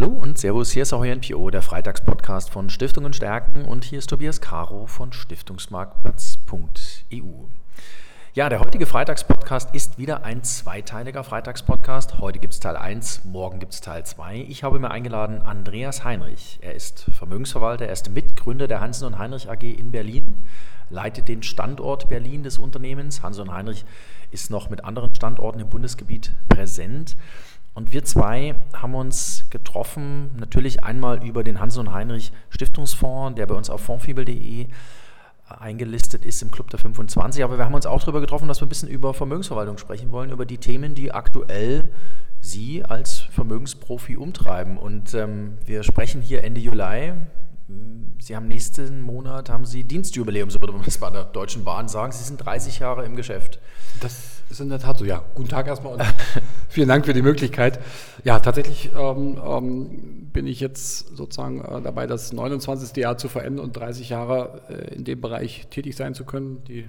Hallo und Servus, hier ist auch NPO, der Freitagspodcast von Stiftungen stärken und hier ist Tobias Caro von Stiftungsmarktplatz.eu. Ja, der heutige Freitagspodcast ist wieder ein zweiteiliger Freitagspodcast. Heute gibt es Teil 1, morgen gibt es Teil 2. Ich habe mir eingeladen Andreas Heinrich. Er ist Vermögensverwalter, er ist Mitgründer der Hansen und Heinrich AG in Berlin, leitet den Standort Berlin des Unternehmens. Hansen und Heinrich ist noch mit anderen Standorten im Bundesgebiet präsent. Und wir zwei haben uns getroffen, natürlich einmal über den Hans und Heinrich Stiftungsfonds, der bei uns auf fondfibel.de eingelistet ist im Club der 25. Aber wir haben uns auch darüber getroffen, dass wir ein bisschen über Vermögensverwaltung sprechen wollen, über die Themen, die aktuell Sie als Vermögensprofi umtreiben. Und ähm, wir sprechen hier Ende Juli. Sie haben nächsten Monat haben Sie Dienstjubiläum, so würde man das bei der Deutschen Bahn sagen. Sie sind 30 Jahre im Geschäft. Das ist in der Tat so. Ja, guten Tag erstmal und vielen Dank für die Möglichkeit. Ja, tatsächlich ähm, ähm, bin ich jetzt sozusagen äh, dabei, das 29. Jahr zu verändern und 30 Jahre äh, in dem Bereich tätig sein zu können. Die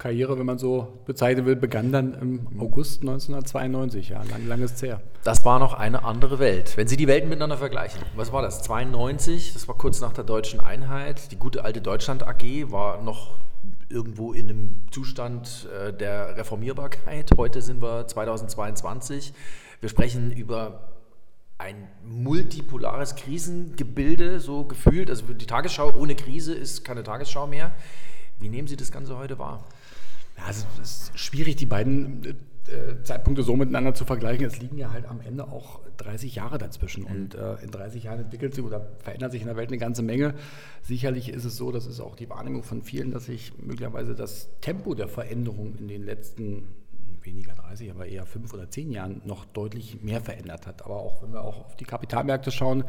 Karriere, wenn man so bezeichnen will, begann dann im August 1992. Ja, lang, langes her. Das war noch eine andere Welt. Wenn Sie die Welten miteinander vergleichen, was war das? 92, das war kurz nach der deutschen Einheit. Die gute alte Deutschland AG war noch irgendwo in einem Zustand äh, der Reformierbarkeit. Heute sind wir 2022. Wir sprechen über ein multipolares Krisengebilde, so gefühlt. Also die Tagesschau ohne Krise ist keine Tagesschau mehr. Wie nehmen Sie das Ganze heute wahr? Ja, also es ist schwierig, die beiden äh, Zeitpunkte so miteinander zu vergleichen. Es liegen ja halt am Ende auch 30 Jahre dazwischen. Mhm. Und äh, in 30 Jahren entwickelt sich oder verändert sich in der Welt eine ganze Menge. Sicherlich ist es so, das ist auch die Wahrnehmung von vielen, dass sich möglicherweise das Tempo der Veränderung in den letzten weniger 30, aber eher fünf oder zehn Jahren noch deutlich mehr verändert hat. Aber auch wenn wir auch auf die Kapitalmärkte schauen,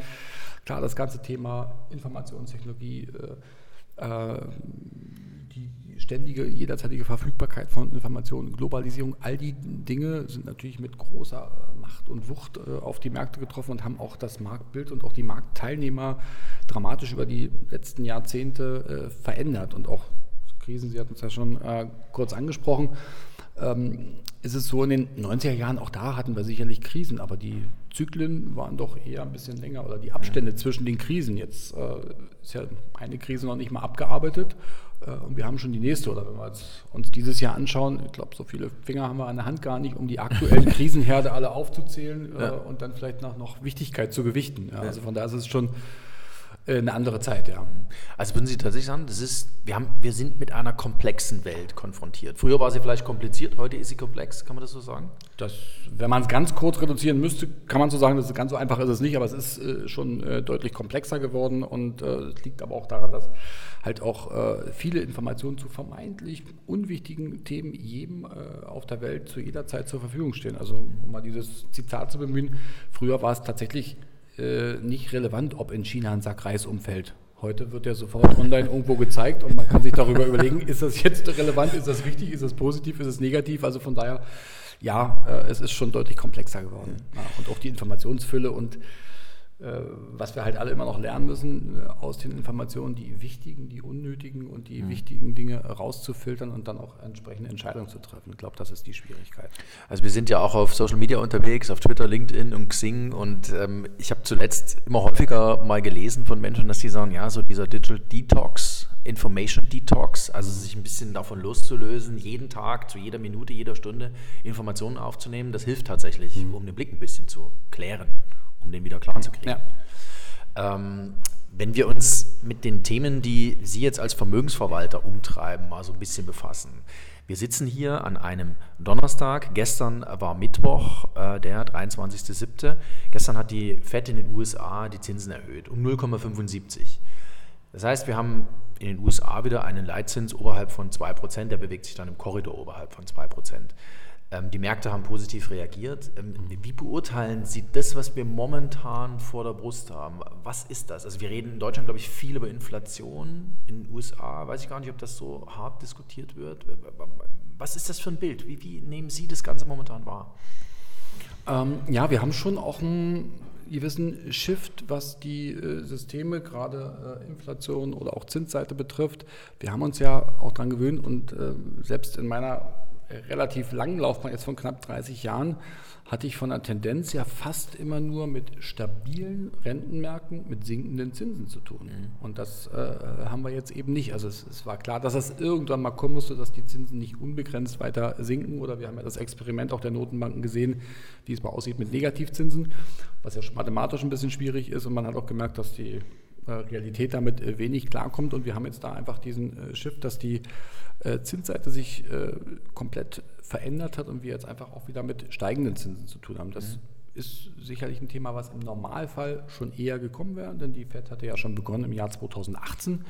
klar, das ganze Thema Informationstechnologie, äh, äh ständige, jederzeitige Verfügbarkeit von Informationen, Globalisierung, all die Dinge sind natürlich mit großer Macht und Wucht äh, auf die Märkte getroffen und haben auch das Marktbild und auch die Marktteilnehmer dramatisch über die letzten Jahrzehnte äh, verändert. Und auch Krisen, Sie hatten es ja schon äh, kurz angesprochen, ähm, ist es so in den 90er Jahren, auch da hatten wir sicherlich Krisen, aber die Zyklen waren doch eher ein bisschen länger oder die Abstände zwischen den Krisen. Jetzt ist ja eine Krise noch nicht mal abgearbeitet und wir haben schon die nächste. Oder wenn wir uns dieses Jahr anschauen, ich glaube, so viele Finger haben wir an der Hand gar nicht, um die aktuellen Krisenherde alle aufzuzählen äh, ja. und dann vielleicht nach noch Wichtigkeit zu gewichten. Ja, also von daher ist es schon äh, eine andere Zeit, ja. Also würden Sie tatsächlich sagen, das ist, wir, haben, wir sind mit einer komplexen Welt konfrontiert. Früher war sie vielleicht kompliziert, heute ist sie komplex, kann man das so sagen? Das, wenn man es ganz kurz reduzieren müsste, kann man so sagen, dass ganz so einfach ist es nicht, aber es ist äh, schon äh, deutlich komplexer geworden und äh, es liegt aber auch daran, dass halt auch äh, viele Informationen zu vermeintlich unwichtigen Themen jedem äh, auf der Welt zu jeder Zeit zur Verfügung stehen. Also um mal dieses Zitat zu bemühen, früher war es tatsächlich äh, nicht relevant, ob in China ein Sack Reis umfällt. Heute wird ja sofort online irgendwo gezeigt und man kann sich darüber überlegen, ist das jetzt relevant, ist das wichtig, ist das positiv, ist es negativ. Also von daher, ja, äh, es ist schon deutlich komplexer geworden. Ja, und auch die Informationsfülle und was wir halt alle immer noch lernen müssen, äh, aus den Informationen die wichtigen, die unnötigen und die mhm. wichtigen Dinge rauszufiltern und dann auch entsprechende Entscheidungen zu treffen. Ich glaube, das ist die Schwierigkeit. Also wir sind ja auch auf Social Media unterwegs, auf Twitter, LinkedIn und Xing und ähm, ich habe zuletzt immer häufiger mal gelesen von Menschen, dass sie sagen, ja, so dieser Digital Detox, Information Detox, also sich ein bisschen davon loszulösen, jeden Tag, zu jeder Minute, jeder Stunde Informationen aufzunehmen, das hilft tatsächlich, mhm. um den Blick ein bisschen zu klären um den wieder klar zu kriegen. Ja. Ähm, wenn wir uns mit den Themen, die Sie jetzt als Vermögensverwalter umtreiben, mal so ein bisschen befassen. Wir sitzen hier an einem Donnerstag. Gestern war Mittwoch, äh, der 23.07. Gestern hat die FED in den USA die Zinsen erhöht um 0,75. Das heißt, wir haben in den USA wieder einen Leitzins oberhalb von 2%, der bewegt sich dann im Korridor oberhalb von 2%. Ähm, die Märkte haben positiv reagiert. Ähm, wie beurteilen Sie das, was wir momentan vor der Brust haben? Was ist das? Also wir reden in Deutschland, glaube ich, viel über Inflation. In den USA weiß ich gar nicht, ob das so hart diskutiert wird. Was ist das für ein Bild? Wie, wie nehmen Sie das Ganze momentan wahr? Ähm, ja, wir haben schon auch einen gewissen Shift, was die äh, Systeme, gerade äh, Inflation oder auch Zinsseite betrifft. Wir haben uns ja auch daran gewöhnt und äh, selbst in meiner relativ langen Laufbahn, jetzt von knapp 30 Jahren, hatte ich von der Tendenz ja fast immer nur mit stabilen Rentenmärkten mit sinkenden Zinsen zu tun. Mhm. Und das äh, haben wir jetzt eben nicht. Also es, es, war klar, dass das irgendwann mal kommen musste, dass die Zinsen nicht unbegrenzt weiter sinken. Oder wir haben ja das Experiment auch der Notenbanken gesehen, wie es mal aussieht mit Negativzinsen, was ja mathematisch ein bisschen schwierig ist. Und man hat auch gemerkt, dass die Realität damit äh, wenig klarkommt. Und wir haben jetzt da einfach diesen äh, Shift, dass die Zinsseite sich komplett verändert hat und wir jetzt einfach auch wieder mit steigenden Zinsen zu tun haben. Das mhm. ist sicherlich ein Thema, was im Normalfall schon eher gekommen wäre, denn die FED hatte ja schon begonnen im Jahr 2018 mhm.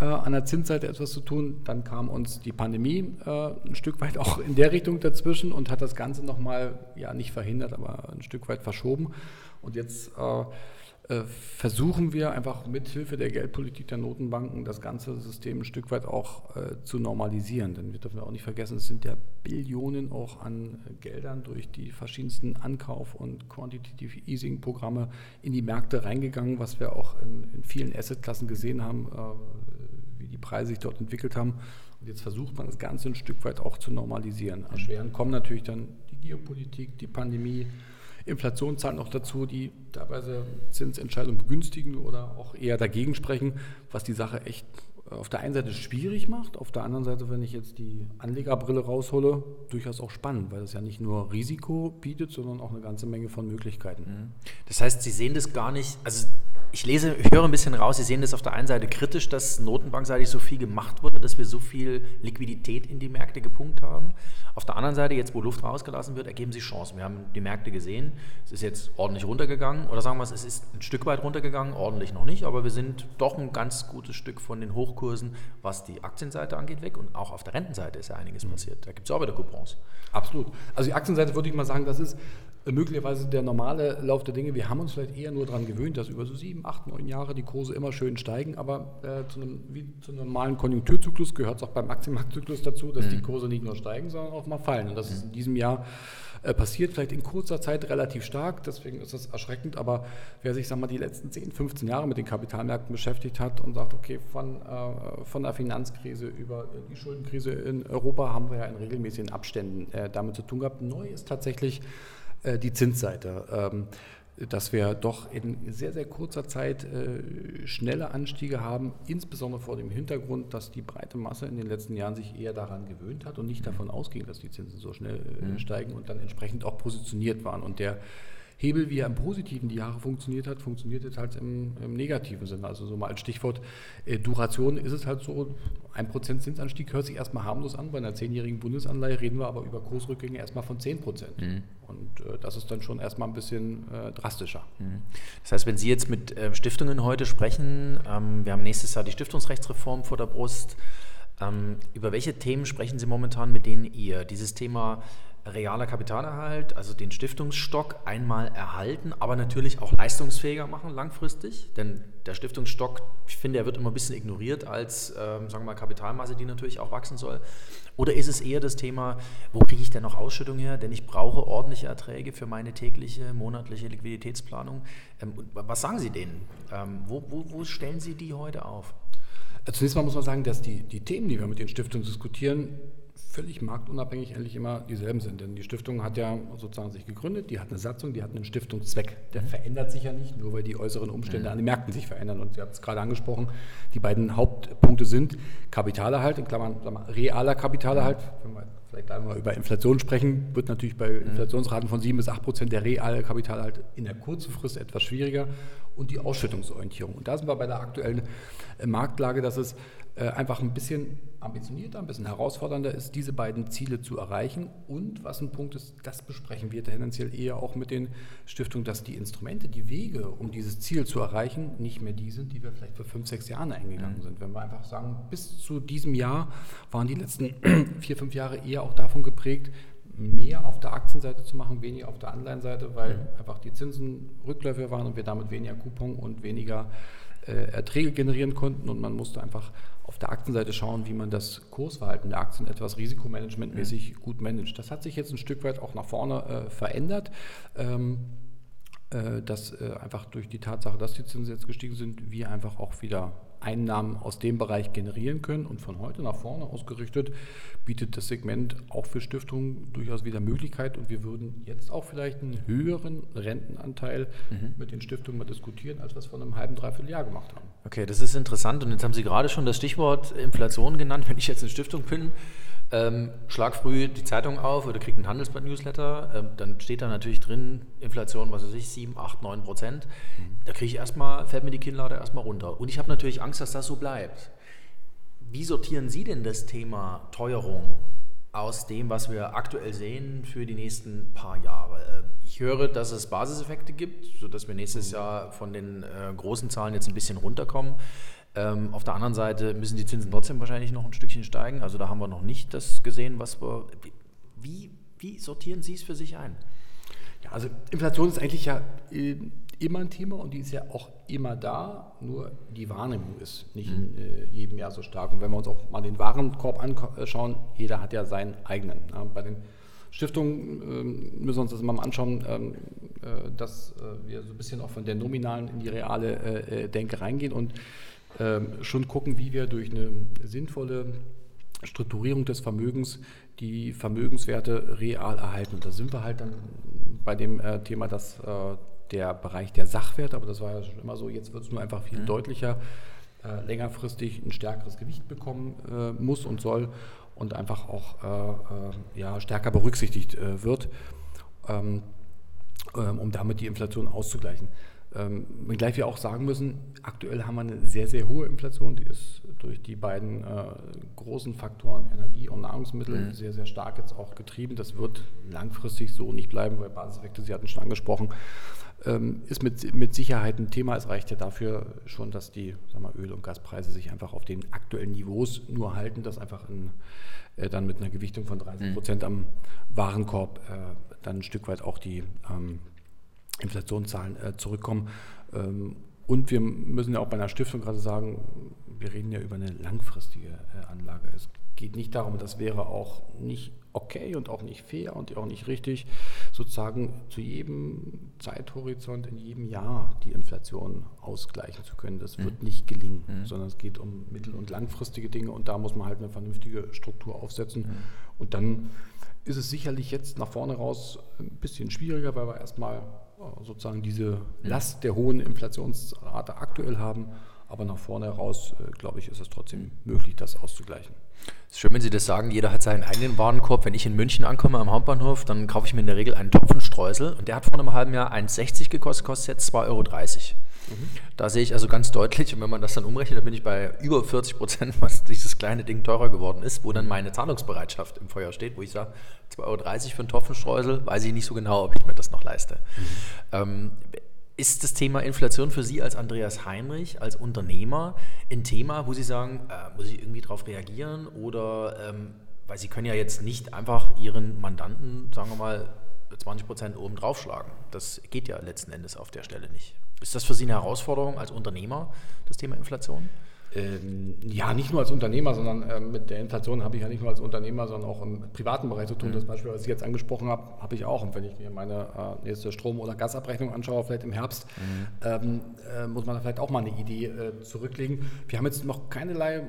äh, an der Zinsseite etwas zu tun. Dann kam uns die Pandemie äh, ein Stück weit auch in der Richtung dazwischen und hat das Ganze nochmal, ja nicht verhindert, aber ein Stück weit verschoben. Und jetzt äh, äh, versuchen wir einfach mithilfe der Geldpolitik der Notenbanken das ganze System ein Stück weit auch äh, zu normalisieren. Denn wir dürfen auch nicht vergessen, es sind ja Billionen auch an Geldern durch die verschiedensten Ankauf- und Quantitative Easing-Programme in die Märkte reingegangen, was wir auch in, in vielen Assetklassen gesehen haben, äh, wie die Preise sich dort entwickelt haben. Und jetzt versucht man das Ganze ein Stück weit auch zu normalisieren. Erschwerend kommen natürlich dann die Geopolitik, die Pandemie, Inflation zahlt noch dazu, die teilweise Zinsentscheidungen begünstigen oder auch eher dagegen sprechen, was die Sache echt auf der einen Seite schwierig macht, auf der anderen Seite, wenn ich jetzt die Anlegerbrille raushole, durchaus auch spannend, weil es ja nicht nur Risiko bietet, sondern auch eine ganze Menge von Möglichkeiten. Mhm. Das heißt, Sie sehen das gar nicht, also ich lese, ich höre ein bisschen raus, Sie sehen das auf der einen Seite kritisch, dass notenbankseitig so viel gemacht wurde, dass wir so viel Liquidität in die Märkte gepumpt haben. Auf der anderen Seite, jetzt wo Luft rausgelassen wird, ergeben sich Chancen. Wir haben die Märkte gesehen, es ist jetzt ordentlich runtergegangen oder sagen wir es, es ist ein Stück weit runtergegangen, ordentlich noch nicht, aber wir sind doch ein ganz gutes Stück von den Hochkursen, was die Aktienseite angeht, weg und auch auf der Rentenseite ist ja einiges mhm. passiert. Da gibt es auch wieder Coupons. Absolut. Also die Aktienseite würde ich mal sagen, das ist möglicherweise der normale Lauf der Dinge. Wir haben uns vielleicht eher nur daran gewöhnt, dass über so sieben, acht, neun Jahre die Kurse immer schön steigen, aber äh, zu, einem, wie zu einem normalen Konjunkturzyklus gehört es auch beim Aktienmarktzyklus dazu, dass mhm. die Kurse nicht nur steigen, sondern auch mal fallen. Und das mhm. ist in diesem Jahr äh, passiert, vielleicht in kurzer Zeit relativ stark, deswegen ist das erschreckend, aber wer sich sag mal, die letzten 10, 15 Jahre mit den Kapitalmärkten beschäftigt hat und sagt, okay, von, äh, von der Finanzkrise über die Schuldenkrise in Europa haben wir ja in regelmäßigen Abständen äh, damit zu tun gehabt. Neu ist tatsächlich äh, die Zinsseite. Ähm, dass wir doch in sehr, sehr kurzer Zeit äh, schnelle Anstiege haben, insbesondere vor dem Hintergrund, dass die breite Masse in den letzten Jahren sich eher daran gewöhnt hat und nicht davon ausging, dass die Zinsen so schnell äh, mhm. steigen und dann entsprechend auch positioniert waren. Und der Hebel, wie er im Positiven die Jahre funktioniert hat, funktioniert jetzt halt im, im negativen Sinne. Also so mal als Stichwort äh, Duration ist es halt so, ein Prozent Zinsanstieg hört sich erstmal harmlos an. Bei einer zehnjährigen Bundesanleihe reden wir aber über Kursrückgänge erstmal von 10 Prozent. Mhm. Und äh, das ist dann schon erstmal ein bisschen äh, drastischer. Mhm. Das heißt, wenn Sie jetzt mit äh, Stiftungen heute sprechen, ähm, wir haben nächstes Jahr die Stiftungsrechtsreform vor der Brust, ähm, über welche Themen sprechen Sie momentan mit denen ihr? Dieses Thema realer Kapitalerhalt, also den Stiftungsstock einmal erhalten, aber natürlich auch leistungsfähiger machen langfristig. Denn der Stiftungsstock, ich finde, er wird immer ein bisschen ignoriert als, ähm, sagen wir mal, Kapitalmasse, die natürlich auch wachsen soll. Oder ist es eher das Thema, wo kriege ich denn noch Ausschüttung her? Denn ich brauche ordentliche Erträge für meine tägliche, monatliche Liquiditätsplanung. Ähm, was sagen Sie denen? Ähm, wo, wo, wo stellen Sie die heute auf? Zunächst mal muss man sagen, dass die, die Themen, die wir mit den Stiftungen diskutieren, völlig marktunabhängig eigentlich immer dieselben sind. Denn die Stiftung hat ja sozusagen sich gegründet, die hat eine Satzung, die hat einen Stiftungszweck. Der mhm. verändert sich ja nicht, nur weil die äußeren Umstände mhm. an den Märkten sich verändern. Und Sie haben es gerade angesprochen, die beiden Hauptpunkte sind Kapitalerhalt, in Klammern, Klammern realer Kapitalerhalt, wenn wir vielleicht gleich mal über Inflation sprechen, wird natürlich bei mhm. Inflationsraten von 7 bis 8 Prozent der reale Kapitalhalt in der kurzen Frist etwas schwieriger und die Ausschüttungsorientierung. Und da sind wir bei der aktuellen äh, Marktlage, dass es einfach ein bisschen ambitionierter, ein bisschen herausfordernder ist, diese beiden Ziele zu erreichen. Und was ein Punkt ist, das besprechen wir tendenziell eher auch mit den Stiftungen, dass die Instrumente, die Wege, um dieses Ziel zu erreichen, nicht mehr die sind, die wir vielleicht vor fünf, sechs Jahren eingegangen mhm. sind. Wenn wir einfach sagen, bis zu diesem Jahr waren die letzten vier, fünf Jahre eher auch davon geprägt, mehr auf der Aktienseite zu machen, weniger auf der Anleihenseite, weil mhm. einfach die Zinsen rückläufig waren und wir damit weniger Coupon und weniger äh, Erträge generieren konnten und man musste einfach auf der Aktienseite schauen, wie man das Kursverhalten der Aktien etwas risikomanagementmäßig mhm. gut managt. Das hat sich jetzt ein Stück weit auch nach vorne äh, verändert. Ähm, äh, dass äh, einfach durch die Tatsache, dass die Zinsen jetzt gestiegen sind, wir einfach auch wieder Einnahmen aus dem Bereich generieren können. Und von heute nach vorne ausgerichtet bietet das Segment auch für Stiftungen durchaus wieder Möglichkeit. Und wir würden jetzt auch vielleicht einen höheren Rentenanteil mhm. mit den Stiftungen mal diskutieren, als wir es vor einem halben, dreiviertel Jahr gemacht haben. Okay, das ist interessant. Und jetzt haben Sie gerade schon das Stichwort Inflation genannt. Wenn ich jetzt eine Stiftung bin, ähm, schlag früh die Zeitung auf oder kriegt ein Handelsblatt-Newsletter, ähm, dann steht da natürlich drin, Inflation, was weiß ich, 7, 8, 9 Prozent. Mhm. Da kriege ich erstmal, fällt mir die Kinnlade erstmal runter. Und ich habe natürlich Angst, dass das so bleibt. Wie sortieren Sie denn das Thema Teuerung aus dem, was wir aktuell sehen für die nächsten paar Jahre? Äh, ich höre, dass es Basiseffekte gibt, sodass wir nächstes mhm. Jahr von den äh, großen Zahlen jetzt ein bisschen runterkommen. Ähm, auf der anderen Seite müssen die Zinsen trotzdem wahrscheinlich noch ein Stückchen steigen. Also da haben wir noch nicht das gesehen, was wir. Wie, wie sortieren Sie es für sich ein? Ja, also Inflation ist eigentlich ja äh, immer ein Thema und die ist ja auch immer da, nur die Wahrnehmung ist nicht in äh, jedem Jahr so stark. Und wenn wir uns auch mal den Warenkorb anschauen, jeder hat ja seinen eigenen. Ja, bei den Stiftungen äh, müssen wir uns das mal anschauen, ähm, äh, dass äh, wir so ein bisschen auch von der nominalen in die reale äh, Denke reingehen und ähm, schon gucken, wie wir durch eine sinnvolle Strukturierung des Vermögens die Vermögenswerte real erhalten. Und da sind wir halt dann bei dem äh, Thema, dass äh, der Bereich der Sachwerte, aber das war ja schon immer so, jetzt wird es nur einfach viel mhm. deutlicher, äh, längerfristig ein stärkeres Gewicht bekommen äh, muss und soll und einfach auch äh, äh, ja, stärker berücksichtigt wird, ähm, ähm, um damit die Inflation auszugleichen. Ähm, wenngleich wir auch sagen müssen, aktuell haben wir eine sehr, sehr hohe Inflation, die ist durch die beiden äh, großen Faktoren Energie und Nahrungsmittel mhm. sehr, sehr stark jetzt auch getrieben. Das wird langfristig so nicht bleiben, weil Basiseffekte, Sie hatten schon angesprochen, ähm, ist mit, mit Sicherheit ein Thema. Es reicht ja dafür schon, dass die sagen wir, Öl- und Gaspreise sich einfach auf den aktuellen Niveaus nur halten, dass einfach in, äh, dann mit einer Gewichtung von 30 mhm. Prozent am Warenkorb äh, dann ein Stück weit auch die ähm, Inflationszahlen äh, zurückkommen. Ähm, und wir müssen ja auch bei einer Stiftung gerade sagen, wir reden ja über eine langfristige äh, Anlage. Es geht nicht darum, das wäre auch nicht okay und auch nicht fair und auch nicht richtig, sozusagen zu jedem Zeithorizont in jedem Jahr die Inflation ausgleichen zu können. Das mhm. wird nicht gelingen, mhm. sondern es geht um mittel- und langfristige Dinge und da muss man halt eine vernünftige Struktur aufsetzen. Mhm. Und dann ist es sicherlich jetzt nach vorne raus ein bisschen schwieriger, weil wir erstmal sozusagen diese Last der hohen Inflationsrate aktuell haben. Aber nach vorne heraus, äh, glaube ich, ist es trotzdem möglich, das auszugleichen. Es ist schön, wenn Sie das sagen, jeder hat seinen eigenen Warenkorb. Wenn ich in München ankomme am Hauptbahnhof, dann kaufe ich mir in der Regel einen Topfenstreusel und der hat vor einem halben Jahr 1,60 gekostet, kostet jetzt 2,30 Euro. Da sehe ich also ganz deutlich, und wenn man das dann umrechnet, dann bin ich bei über 40 Prozent, was dieses kleine Ding teurer geworden ist, wo dann meine Zahlungsbereitschaft im Feuer steht, wo ich sage, 2,30 Euro für einen Topfenstreusel, weiß ich nicht so genau, ob ich mir das noch leiste. Mhm. Ähm, ist das Thema Inflation für Sie als Andreas Heinrich, als Unternehmer, ein Thema, wo Sie sagen, äh, muss ich irgendwie darauf reagieren? Oder, ähm, weil Sie können ja jetzt nicht einfach Ihren Mandanten, sagen wir mal, 20 Prozent oben draufschlagen. Das geht ja letzten Endes auf der Stelle nicht. Ist das für Sie eine Herausforderung als Unternehmer, das Thema Inflation? Ähm, ja, nicht nur als Unternehmer, sondern äh, mit der Inflation habe ich ja nicht nur als Unternehmer, sondern auch im privaten Bereich zu tun. Mhm. Das Beispiel, was ich jetzt angesprochen habe, habe ich auch. Und wenn ich mir meine äh, nächste Strom- oder Gasabrechnung anschaue, vielleicht im Herbst, mhm. ähm, äh, muss man da vielleicht auch mal eine Idee äh, zurücklegen. Wir haben jetzt noch keinerlei äh,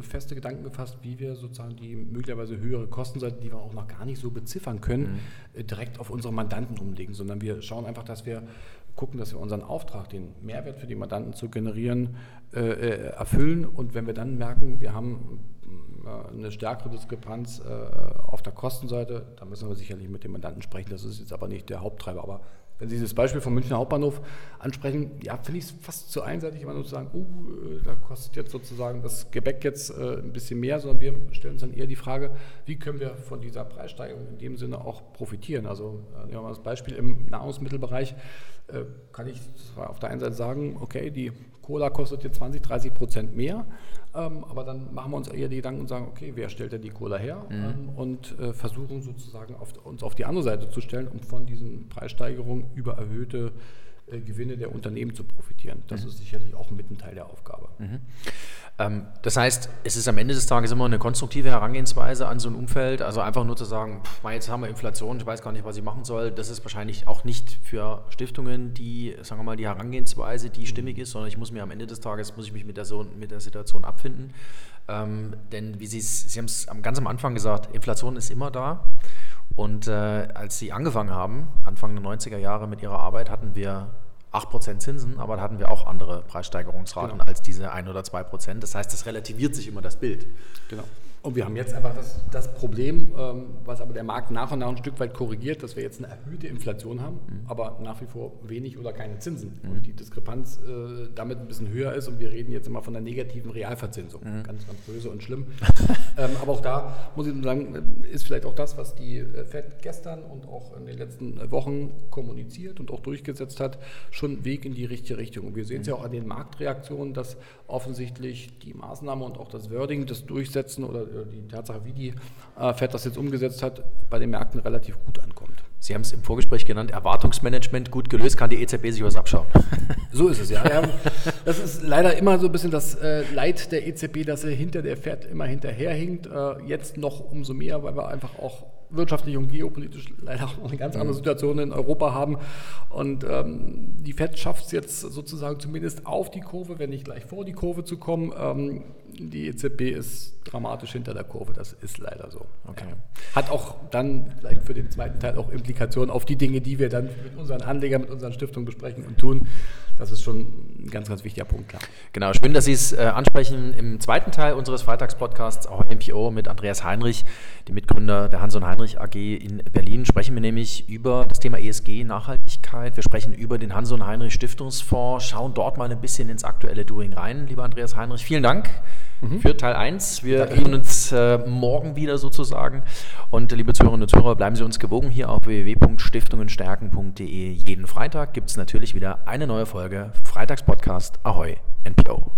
feste Gedanken gefasst, wie wir sozusagen die möglicherweise höhere Kostenseite, die wir auch noch gar nicht so beziffern können, mhm. Äh, direkt auf unsere Mandanten umlegen, sondern wir schauen einfach, dass wir gucken, dass wir unseren Auftrag, den Mehrwert für die Mandanten zu generieren, äh, äh, erfüllen. Und wenn wir dann merken, wir haben äh, eine stärkere Diskrepanz äh, auf der Kostenseite, dann müssen wir sicherlich mit dem Mandanten sprechen. Das ist jetzt aber nicht der Haupttreiber. Aber wenn Sie das Beispiel vom Münchner Hauptbahnhof ansprechen, ja, finde ich es fast zu einseitig, immer nur zu sagen, uh, da kostet jetzt sozusagen das Gebäck jetzt äh, ein bisschen mehr, sondern wir stellen uns dann eher die Frage, wie können wir von dieser Preissteigerung in dem Sinne auch profitieren. Also äh, nehmen wir mal das Beispiel im Nahrungsmittelbereich, äh, kann ich auf der einen Seite sagen, okay, die Cola kostet jetzt 20, 30 Prozent mehr, ähm, aber dann machen wir uns eher die Gedanken und sagen, okay, wer stellt denn die Cola her? Mhm. Ähm, und äh, versuchen sozusagen auf, uns auf die andere Seite zu stellen, um von diesen Preissteigerungen über erhöhte äh, Gewinne der Unternehmen zu profitieren. Das mhm. ist sicherlich auch mit ein Teil der Aufgabe. Mhm. Ähm, das heißt, es ist am Ende des Tages immer eine konstruktive Herangehensweise an so ein Umfeld. Also einfach nur zu sagen, pff, jetzt haben wir Inflation, ich weiß gar nicht, was ich machen soll. Das ist wahrscheinlich auch nicht für Stiftungen die, sagen wir mal, die Herangehensweise, die stimmig ist, sondern ich muss mir am Ende des Tages, muss ich mich mit der, so, mit der Situation abfinden. Ähm, denn wie Sie, Sie haben es ganz am Anfang gesagt, Inflation ist immer da. Und äh, als Sie angefangen haben, Anfang der 90er Jahre mit Ihrer Arbeit, hatten wir 8% Zinsen, aber da hatten wir auch andere Preissteigerungsraten genau. als diese 1 oder 2%. Das heißt, das relativiert sich immer das Bild. Genau. Und wir haben jetzt einfach das, das Problem, ähm, was aber der Markt nach und nach ein Stück weit korrigiert, dass wir jetzt eine erhöhte Inflation haben, mhm. aber nach wie vor wenig oder keine Zinsen. Mhm. Und die Diskrepanz äh, damit ein bisschen höher ist und wir reden jetzt immer von der negativen Realverzinsung. Mhm. Ganz, ganz böse und schlimm. ähm, aber auch da muss ich sagen, ist vielleicht auch das, was die äh, FED gestern und auch in den letzten Wochen kommuniziert und auch durchgesetzt hat, schon ein Weg in die richtige Richtung. Und wir sehen es ja auch an den Marktreaktionen, dass offensichtlich die Maßnahme und auch das Wording, das Durchsetzen oder äh, die Tatsache, wie die äh, FED das jetzt umgesetzt hat, bei den Märkten relativ gut ankommt. Sie haben es im Vorgespräch genannt, Erwartungsmanagement gut gelöst, kann die EZB sich was abschauen. So ist es ja. das ist leider immer so ein bisschen das äh, Leid der EZB, dass sie hinter der FED immer hinterherhinkt. Äh, jetzt noch umso mehr, weil wir einfach auch wirtschaftlich und geopolitisch leider auch eine ganz andere mhm. Situation in Europa haben. Und ähm, die FED schafft es jetzt sozusagen zumindest auf die Kurve, wenn nicht gleich vor die Kurve zu kommen. Ähm, die EZB ist dramatisch hinter der Kurve, das ist leider so. Okay. Hat auch dann vielleicht für den zweiten Teil auch Implikationen auf die Dinge, die wir dann mit unseren Anlegern, mit unseren Stiftungen besprechen und tun. Das ist schon ein ganz, ganz wichtiger Punkt, klar. Genau, schön, dass Sie es äh, ansprechen. Im zweiten Teil unseres Freitagspodcasts, auch MPO mit Andreas Heinrich, dem Mitgründer der Hans und Heinrich AG in Berlin, sprechen wir nämlich über das Thema ESG, Nachhaltigkeit. Wir sprechen über den Hans und Heinrich Stiftungsfonds, schauen dort mal ein bisschen ins aktuelle Doing rein. Lieber Andreas Heinrich, vielen Dank mhm. für Teil 1. Wir hören uns äh, morgen wieder sozusagen. Und äh, liebe Zuhörerinnen und Zuhörer, bleiben Sie uns gewogen hier auf www.stiftungenstärken.de. Jeden Freitag gibt es natürlich wieder eine neue Folge Freitagspodcast Ahoi NPO.